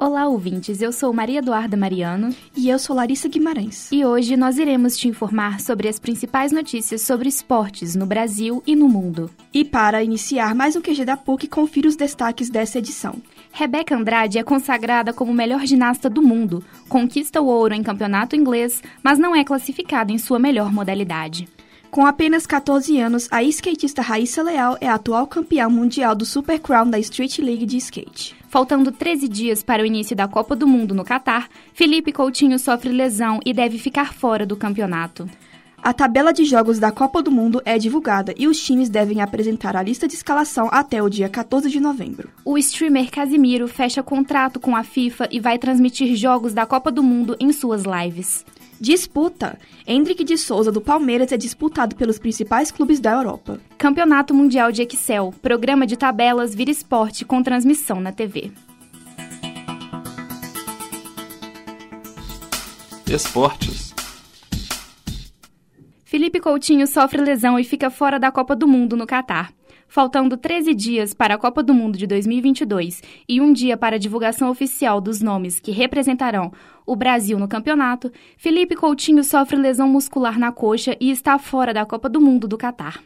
Olá, ouvintes. Eu sou Maria Eduarda Mariano. E eu sou Larissa Guimarães. E hoje nós iremos te informar sobre as principais notícias sobre esportes no Brasil e no mundo. E para iniciar mais um QG da PUC, confira os destaques dessa edição. Rebeca Andrade é consagrada como melhor ginasta do mundo, conquista o ouro em campeonato inglês, mas não é classificada em sua melhor modalidade. Com apenas 14 anos, a skatista Raíssa Leal é a atual campeã mundial do Super Crown da Street League de skate. Faltando 13 dias para o início da Copa do Mundo no Catar, Felipe Coutinho sofre lesão e deve ficar fora do campeonato. A tabela de jogos da Copa do Mundo é divulgada e os times devem apresentar a lista de escalação até o dia 14 de novembro. O streamer Casimiro fecha contrato com a FIFA e vai transmitir jogos da Copa do Mundo em suas lives. Disputa. Hendrick de Souza do Palmeiras é disputado pelos principais clubes da Europa. Campeonato Mundial de Excel. Programa de tabelas vira esporte com transmissão na TV. Esportes. Felipe Coutinho sofre lesão e fica fora da Copa do Mundo no Catar. Faltando 13 dias para a Copa do Mundo de 2022 e um dia para a divulgação oficial dos nomes que representarão o Brasil no campeonato, Felipe Coutinho sofre lesão muscular na coxa e está fora da Copa do Mundo do Catar.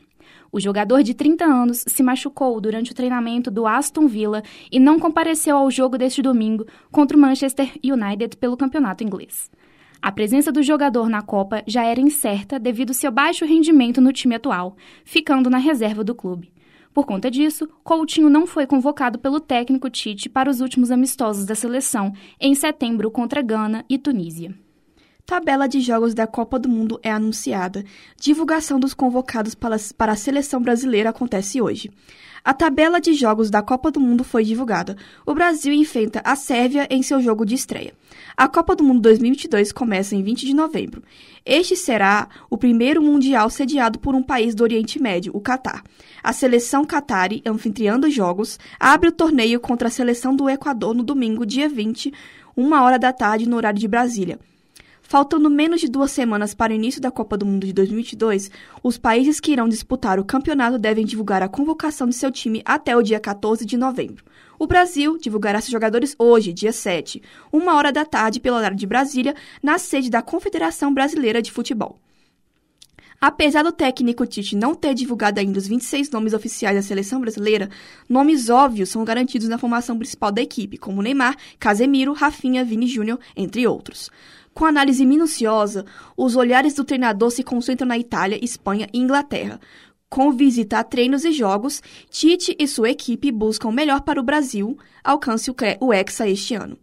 O jogador de 30 anos se machucou durante o treinamento do Aston Villa e não compareceu ao jogo deste domingo contra o Manchester United pelo campeonato inglês. A presença do jogador na Copa já era incerta devido ao seu baixo rendimento no time atual, ficando na reserva do clube. Por conta disso, Coutinho não foi convocado pelo técnico Tite para os últimos amistosos da seleção em setembro contra Gana e Tunísia. Tabela de jogos da Copa do Mundo é anunciada. Divulgação dos convocados para a seleção brasileira acontece hoje. A tabela de jogos da Copa do Mundo foi divulgada. O Brasil enfrenta a Sérvia em seu jogo de estreia. A Copa do Mundo 2022 começa em 20 de novembro. Este será o primeiro mundial sediado por um país do Oriente Médio, o Catar. A seleção Qatari, anfitriã dos jogos, abre o torneio contra a seleção do Equador no domingo, dia 20, uma hora da tarde, no horário de Brasília. Faltando menos de duas semanas para o início da Copa do Mundo de 2022, os países que irão disputar o campeonato devem divulgar a convocação de seu time até o dia 14 de novembro. O Brasil divulgará seus jogadores hoje, dia 7, uma hora da tarde, pelo horário de Brasília, na sede da Confederação Brasileira de Futebol. Apesar do técnico Tite não ter divulgado ainda os 26 nomes oficiais da seleção brasileira, nomes óbvios são garantidos na formação principal da equipe, como Neymar, Casemiro, Rafinha, Vini Júnior, entre outros. Com análise minuciosa, os olhares do treinador se concentram na Itália, Espanha e Inglaterra. Com visita a treinos e jogos, Tite e sua equipe buscam o melhor para o Brasil, alcance o Hexa este ano.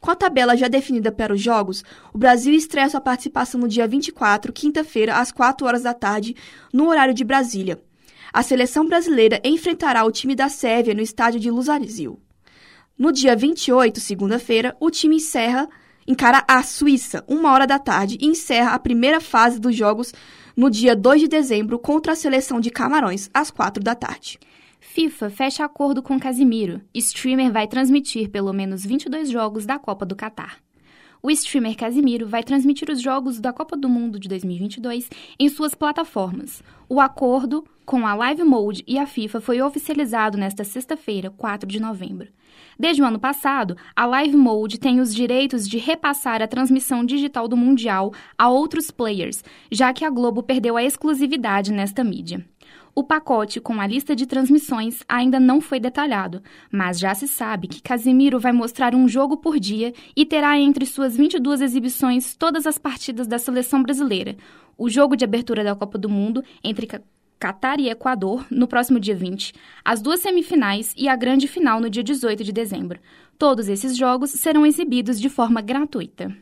Com a tabela já definida para os jogos, o Brasil estreia sua participação no dia 24, quinta-feira, às 4 horas da tarde, no horário de Brasília. A seleção brasileira enfrentará o time da Sérvia no estádio de Lusarzil. No dia 28, segunda-feira, o time encerra, encara a Suíça, uma hora da tarde, e encerra a primeira fase dos jogos no dia 2 de dezembro contra a seleção de Camarões, às 4 da tarde. FIFA fecha acordo com Casimiro. Streamer vai transmitir pelo menos 22 jogos da Copa do Catar. O streamer Casimiro vai transmitir os jogos da Copa do Mundo de 2022 em suas plataformas. O acordo com a Live Mode e a FIFA foi oficializado nesta sexta-feira, 4 de novembro. Desde o ano passado, a Live Mode tem os direitos de repassar a transmissão digital do Mundial a outros players, já que a Globo perdeu a exclusividade nesta mídia. O pacote com a lista de transmissões ainda não foi detalhado, mas já se sabe que Casemiro vai mostrar um jogo por dia e terá entre suas 22 exibições todas as partidas da seleção brasileira. O jogo de abertura da Copa do Mundo entre Catar e Equador no próximo dia 20, as duas semifinais e a grande final no dia 18 de dezembro. Todos esses jogos serão exibidos de forma gratuita.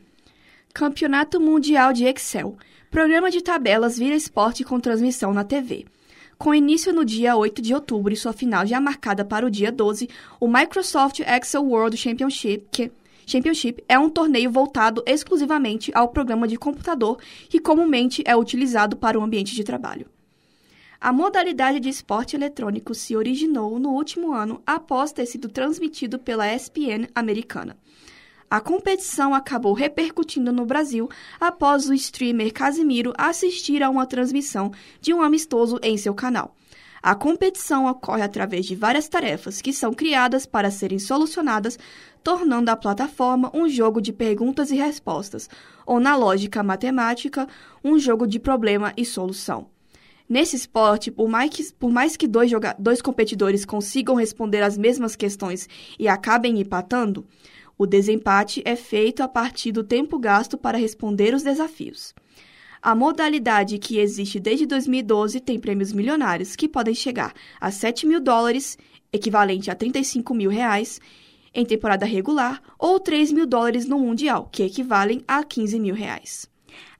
Campeonato Mundial de Excel. Programa de tabelas vira esporte com transmissão na TV. Com início no dia 8 de outubro e sua final já marcada para o dia 12, o Microsoft Excel World Championship, que Championship é um torneio voltado exclusivamente ao programa de computador que comumente é utilizado para o ambiente de trabalho. A modalidade de esporte eletrônico se originou no último ano após ter sido transmitido pela ESPN americana. A competição acabou repercutindo no Brasil após o streamer Casimiro assistir a uma transmissão de um amistoso em seu canal. A competição ocorre através de várias tarefas que são criadas para serem solucionadas, tornando a plataforma um jogo de perguntas e respostas, ou na lógica matemática, um jogo de problema e solução. Nesse esporte, por mais que, por mais que dois, dois competidores consigam responder as mesmas questões e acabem empatando, o desempate é feito a partir do tempo gasto para responder os desafios. A modalidade que existe desde 2012 tem prêmios milionários que podem chegar a 7 mil dólares, equivalente a 35 mil reais, em temporada regular, ou 3 mil dólares no Mundial, que equivalem a 15 mil reais.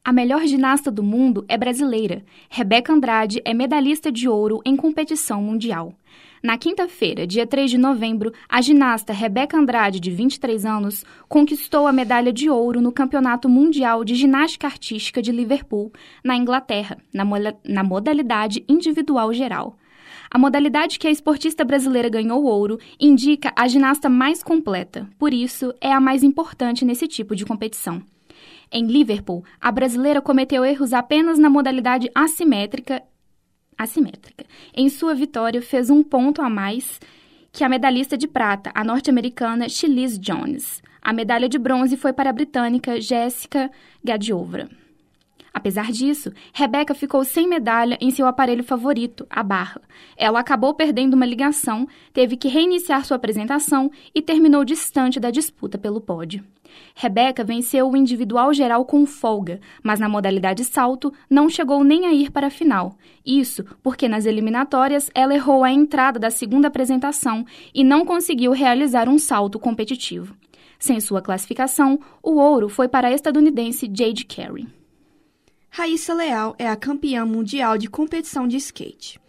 A melhor ginasta do mundo é brasileira. Rebeca Andrade é medalhista de ouro em competição mundial. Na quinta-feira, dia 3 de novembro, a ginasta Rebeca Andrade, de 23 anos, conquistou a medalha de ouro no Campeonato Mundial de Ginástica Artística de Liverpool, na Inglaterra, na, na modalidade individual geral. A modalidade que a esportista brasileira ganhou ouro indica a ginasta mais completa, por isso é a mais importante nesse tipo de competição. Em Liverpool, a brasileira cometeu erros apenas na modalidade assimétrica. assimétrica. Em sua vitória, fez um ponto a mais que a medalhista de prata, a norte-americana Chiliz Jones. A medalha de bronze foi para a britânica Jessica Gadiovra. Apesar disso, Rebeca ficou sem medalha em seu aparelho favorito, a barra. Ela acabou perdendo uma ligação, teve que reiniciar sua apresentação e terminou distante da disputa pelo pódio. Rebeca venceu o individual geral com folga, mas na modalidade salto não chegou nem a ir para a final. Isso porque nas eliminatórias ela errou a entrada da segunda apresentação e não conseguiu realizar um salto competitivo. Sem sua classificação, o ouro foi para a estadunidense Jade Carey. Raíssa Leal é a campeã mundial de competição de skate.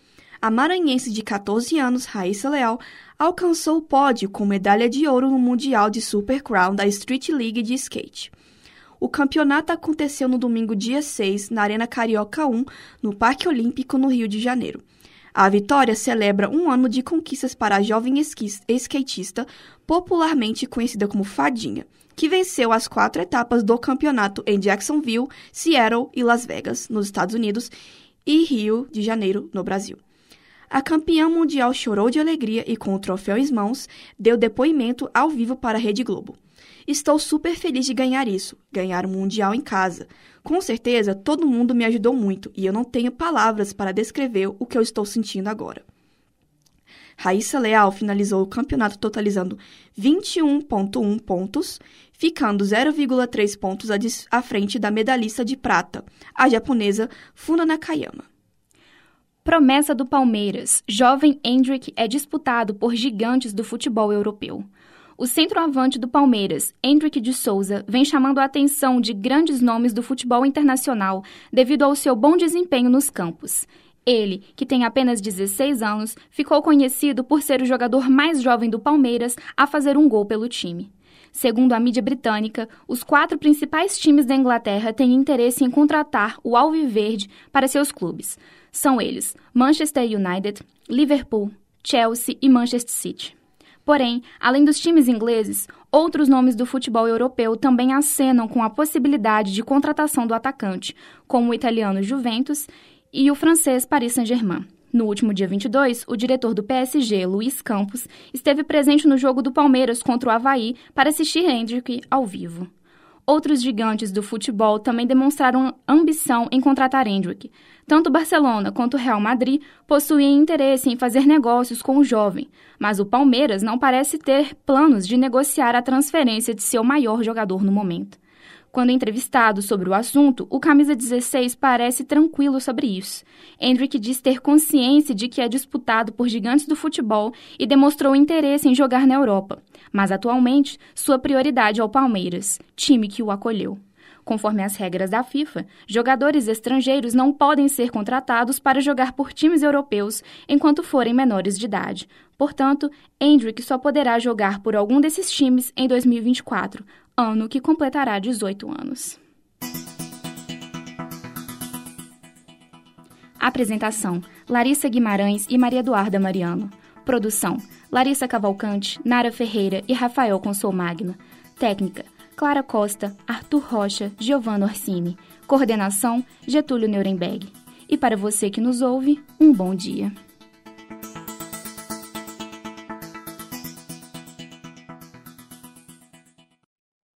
A maranhense de 14 anos, Raíssa Leal, alcançou o pódio com medalha de ouro no Mundial de Super Crown da Street League de Skate. O campeonato aconteceu no domingo, dia 6, na Arena Carioca 1, no Parque Olímpico, no Rio de Janeiro. A vitória celebra um ano de conquistas para a jovem skatista, popularmente conhecida como Fadinha, que venceu as quatro etapas do campeonato em Jacksonville, Seattle e Las Vegas, nos Estados Unidos, e Rio de Janeiro, no Brasil. A campeã mundial chorou de alegria e, com o troféu em mãos, deu depoimento ao vivo para a Rede Globo. Estou super feliz de ganhar isso, ganhar o Mundial em casa. Com certeza, todo mundo me ajudou muito e eu não tenho palavras para descrever o que eu estou sentindo agora. Raíssa Leal finalizou o campeonato totalizando 21,1 pontos, ficando 0,3 pontos à frente da medalhista de prata, a japonesa Funa Nakayama. Promessa do Palmeiras. Jovem Hendrick é disputado por gigantes do futebol europeu. O centroavante do Palmeiras, Hendrick de Souza, vem chamando a atenção de grandes nomes do futebol internacional devido ao seu bom desempenho nos campos. Ele, que tem apenas 16 anos, ficou conhecido por ser o jogador mais jovem do Palmeiras a fazer um gol pelo time. Segundo a mídia britânica, os quatro principais times da Inglaterra têm interesse em contratar o Alviverde para seus clubes. São eles Manchester United, Liverpool, Chelsea e Manchester City. Porém, além dos times ingleses, outros nomes do futebol europeu também acenam com a possibilidade de contratação do atacante, como o italiano Juventus e o francês Paris Saint-Germain. No último dia 22, o diretor do PSG, Luiz Campos, esteve presente no jogo do Palmeiras contra o Havaí para assistir Hendrick ao vivo. Outros gigantes do futebol também demonstraram ambição em contratar Hendrick. Tanto Barcelona quanto Real Madrid possuem interesse em fazer negócios com o jovem, mas o Palmeiras não parece ter planos de negociar a transferência de seu maior jogador no momento. Quando entrevistado sobre o assunto, o camisa 16 parece tranquilo sobre isso. Hendrick diz ter consciência de que é disputado por gigantes do futebol e demonstrou interesse em jogar na Europa. Mas atualmente, sua prioridade é o Palmeiras, time que o acolheu. Conforme as regras da FIFA, jogadores estrangeiros não podem ser contratados para jogar por times europeus enquanto forem menores de idade. Portanto, Hendrick só poderá jogar por algum desses times em 2024, ano que completará 18 anos. Apresentação: Larissa Guimarães e Maria Eduarda Mariano. Produção: Larissa Cavalcante, Nara Ferreira e Rafael Consolmagno. Técnica: Clara Costa, Arthur Rocha, Giovanna Orsini. Coordenação: Getúlio Nuremberg. E para você que nos ouve, um bom dia.